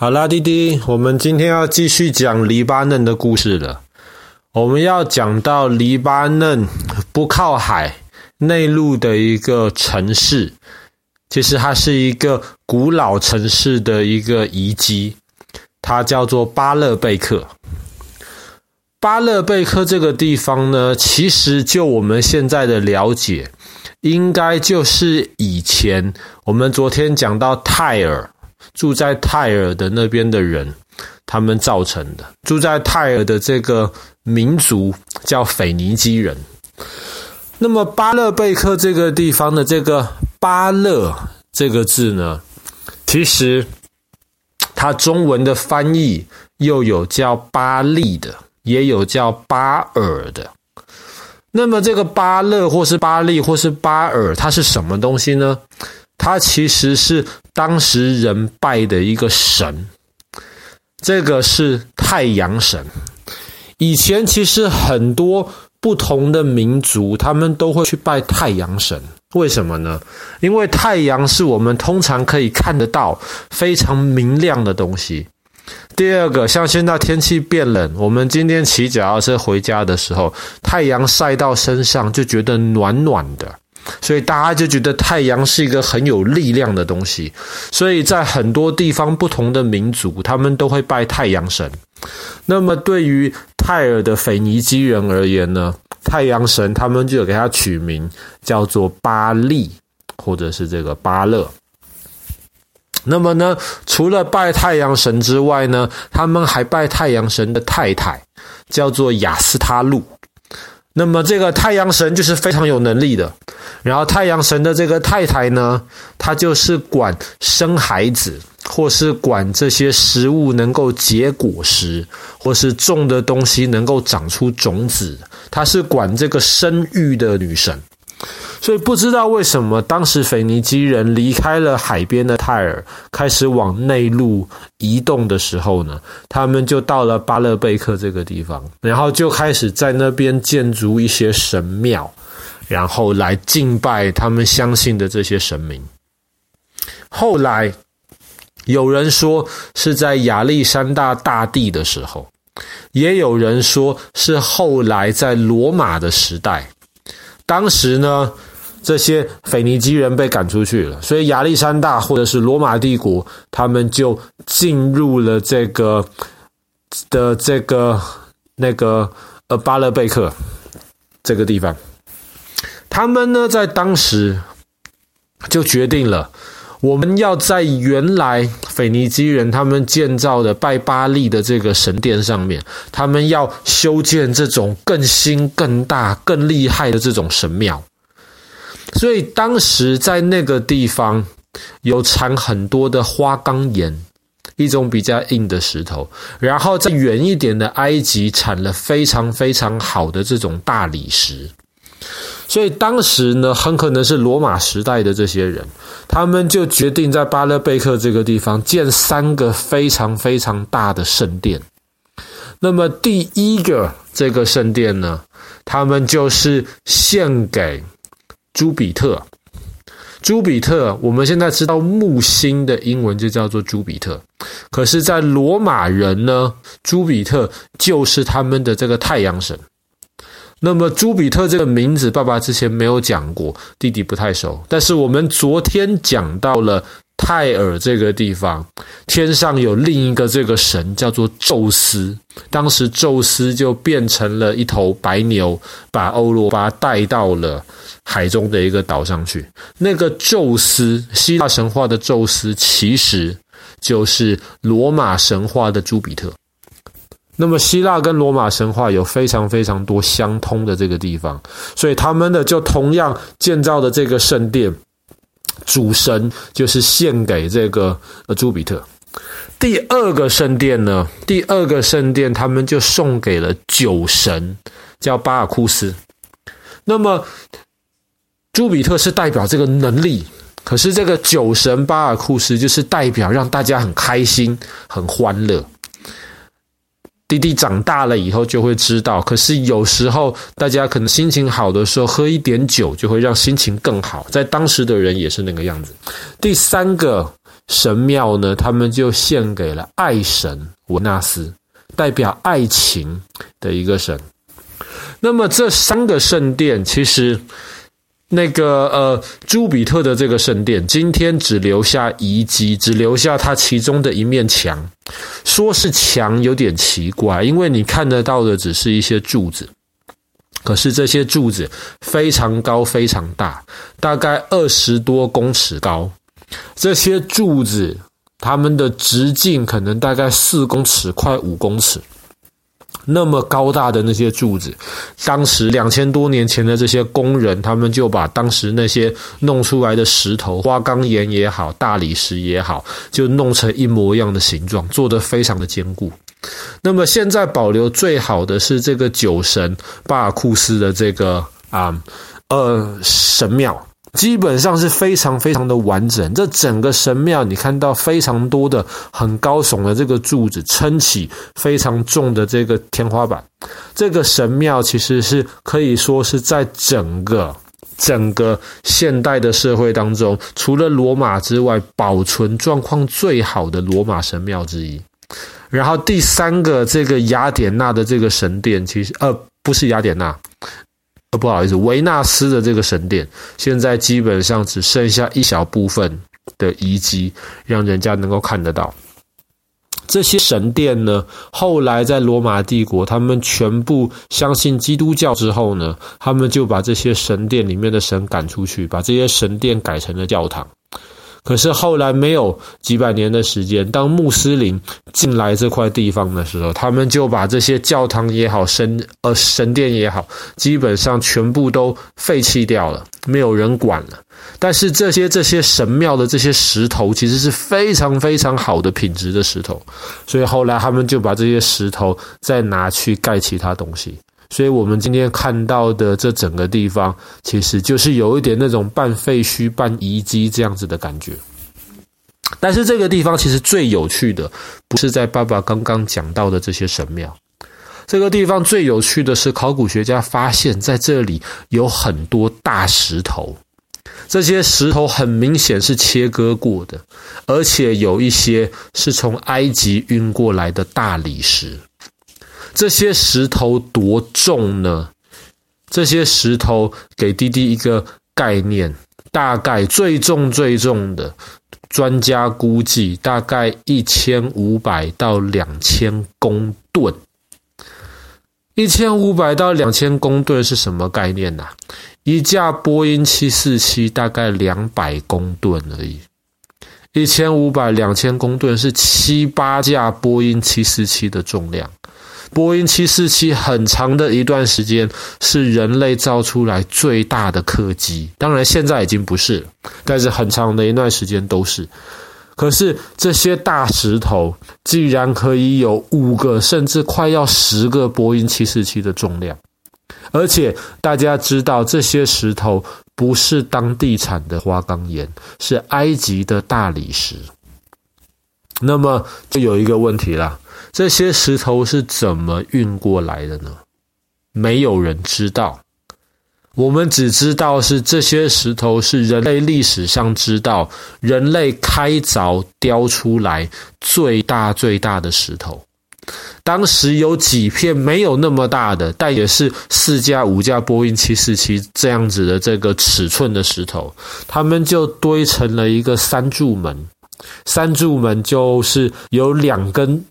好啦，弟弟，我们今天要继续讲黎巴嫩的故事了。我们要讲到黎巴嫩不靠海、内陆的一个城市，其实它是一个古老城市的一个遗迹，它叫做巴勒贝克。巴勒贝克这个地方呢，其实就我们现在的了解，应该就是以前我们昨天讲到泰尔。住在泰尔的那边的人，他们造成的。住在泰尔的这个民族叫腓尼基人。那么巴勒贝克这个地方的这个“巴勒”这个字呢，其实它中文的翻译又有叫巴利的，也有叫巴尔的。那么这个巴勒或是巴利或是巴尔，它是什么东西呢？它其实是当时人拜的一个神，这个是太阳神。以前其实很多不同的民族，他们都会去拜太阳神。为什么呢？因为太阳是我们通常可以看得到、非常明亮的东西。第二个，像现在天气变冷，我们今天骑脚踏车回家的时候，太阳晒到身上就觉得暖暖的。所以大家就觉得太阳是一个很有力量的东西，所以在很多地方不同的民族，他们都会拜太阳神。那么对于泰尔的腓尼基人而言呢，太阳神他们就有给他取名叫做巴利，或者是这个巴勒。那么呢，除了拜太阳神之外呢，他们还拜太阳神的太太，叫做亚斯他路。那么这个太阳神就是非常有能力的，然后太阳神的这个太太呢，她就是管生孩子，或是管这些食物能够结果实，或是种的东西能够长出种子，她是管这个生育的女神。所以不知道为什么，当时腓尼基人离开了海边的泰尔，开始往内陆移动的时候呢，他们就到了巴勒贝克这个地方，然后就开始在那边建筑一些神庙，然后来敬拜他们相信的这些神明。后来有人说是在亚历山大大帝的时候，也有人说是后来在罗马的时代。当时呢，这些腓尼基人被赶出去了，所以亚历山大或者是罗马帝国，他们就进入了这个的这个那个呃巴勒贝克这个地方。他们呢，在当时就决定了，我们要在原来腓尼基人他们建造的拜巴利的这个神殿上面，他们要修建这种更新、更大、更厉害的这种神庙。所以当时在那个地方有产很多的花岗岩，一种比较硬的石头。然后在远一点的埃及产了非常非常好的这种大理石。所以当时呢，很可能是罗马时代的这些人，他们就决定在巴勒贝克这个地方建三个非常非常大的圣殿。那么第一个这个圣殿呢，他们就是献给朱比特。朱比特，我们现在知道木星的英文就叫做朱比特，可是，在罗马人呢，朱比特就是他们的这个太阳神。那么朱比特这个名字，爸爸之前没有讲过，弟弟不太熟。但是我们昨天讲到了泰尔这个地方，天上有另一个这个神叫做宙斯。当时宙斯就变成了一头白牛，把欧罗巴带到了海中的一个岛上去。那个宙斯，希腊神话的宙斯，其实就是罗马神话的朱比特。那么希腊跟罗马神话有非常非常多相通的这个地方，所以他们呢就同样建造的这个圣殿，主神就是献给这个呃朱比特。第二个圣殿呢，第二个圣殿他们就送给了酒神，叫巴尔库斯。那么朱比特是代表这个能力，可是这个酒神巴尔库斯就是代表让大家很开心、很欢乐。弟弟长大了以后就会知道，可是有时候大家可能心情好的时候喝一点酒，就会让心情更好。在当时的人也是那个样子。第三个神庙呢，他们就献给了爱神维纳斯，代表爱情的一个神。那么这三个圣殿，其实那个呃，朱比特的这个圣殿，今天只留下遗迹，只留下它其中的一面墙。说是墙有点奇怪，因为你看得到的只是一些柱子，可是这些柱子非常高，非常大，大概二十多公尺高。这些柱子，它们的直径可能大概四公尺，快五公尺。那么高大的那些柱子，当时两千多年前的这些工人，他们就把当时那些弄出来的石头，花岗岩也好，大理石也好，就弄成一模一样的形状，做得非常的坚固。那么现在保留最好的是这个酒神巴尔库斯的这个啊呃神庙。基本上是非常非常的完整。这整个神庙，你看到非常多的很高耸的这个柱子，撑起非常重的这个天花板。这个神庙其实是可以说是在整个整个现代的社会当中，除了罗马之外，保存状况最好的罗马神庙之一。然后第三个，这个雅典娜的这个神殿，其实呃不是雅典娜。不好意思，维纳斯的这个神殿现在基本上只剩下一小部分的遗迹，让人家能够看得到。这些神殿呢，后来在罗马帝国，他们全部相信基督教之后呢，他们就把这些神殿里面的神赶出去，把这些神殿改成了教堂。可是后来没有几百年的时间，当穆斯林进来这块地方的时候，他们就把这些教堂也好、神呃神殿也好，基本上全部都废弃掉了，没有人管了。但是这些这些神庙的这些石头，其实是非常非常好的品质的石头，所以后来他们就把这些石头再拿去盖其他东西。所以，我们今天看到的这整个地方，其实就是有一点那种半废墟、半遗迹这样子的感觉。但是，这个地方其实最有趣的，不是在爸爸刚刚讲到的这些神庙。这个地方最有趣的是，考古学家发现在这里有很多大石头，这些石头很明显是切割过的，而且有一些是从埃及运过来的大理石。这些石头多重呢？这些石头给滴滴一个概念，大概最重最重的，专家估计大概一千五百到两千公吨。一千五百到两千公吨是什么概念呢？一架波音七四七大概两百公吨而已，一千五百两千公吨是七八架波音七四七的重量。波音七四七很长的一段时间是人类造出来最大的客机，当然现在已经不是了，但是很长的一段时间都是。可是这些大石头竟然可以有五个甚至快要十个波音七四七的重量，而且大家知道这些石头不是当地产的花岗岩，是埃及的大理石。那么就有一个问题了。这些石头是怎么运过来的呢？没有人知道。我们只知道是这些石头是人类历史上知道人类开凿雕出来最大最大的石头。当时有几片没有那么大的，但也是四架五架波音七四七这样子的这个尺寸的石头，他们就堆成了一个三柱门。三柱门就是有两根。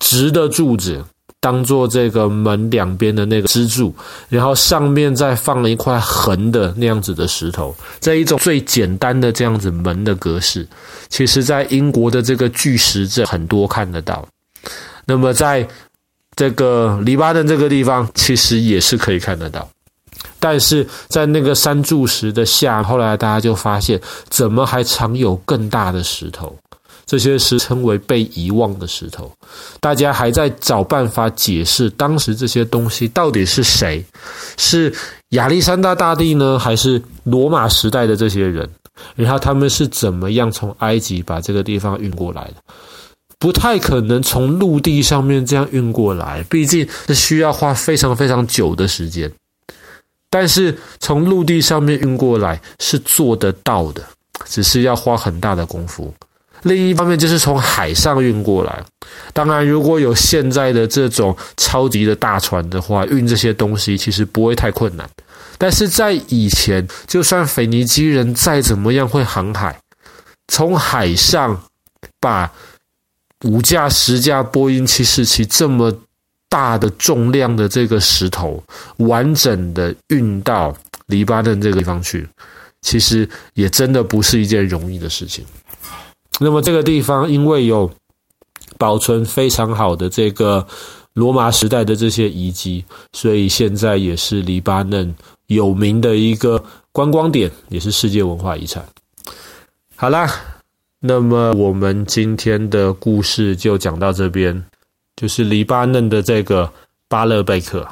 直的柱子当做这个门两边的那个支柱，然后上面再放了一块横的那样子的石头，这一种最简单的这样子门的格式，其实在英国的这个巨石阵很多看得到。那么在这个黎巴嫩这个地方，其实也是可以看得到，但是在那个三柱石的下，后来大家就发现，怎么还藏有更大的石头？这些石称为被遗忘的石头，大家还在找办法解释当时这些东西到底是谁？是亚历山大大帝呢，还是罗马时代的这些人？然后他们是怎么样从埃及把这个地方运过来的？不太可能从陆地上面这样运过来，毕竟是需要花非常非常久的时间。但是从陆地上面运过来是做得到的，只是要花很大的功夫。另一方面就是从海上运过来。当然，如果有现在的这种超级的大船的话，运这些东西其实不会太困难。但是在以前，就算腓尼基人再怎么样会航海，从海上把五架、十架波音七四七这么大的重量的这个石头，完整的运到黎巴嫩这个地方去。其实也真的不是一件容易的事情。那么这个地方因为有保存非常好的这个罗马时代的这些遗迹，所以现在也是黎巴嫩有名的一个观光点，也是世界文化遗产。好啦，那么我们今天的故事就讲到这边，就是黎巴嫩的这个巴勒贝克。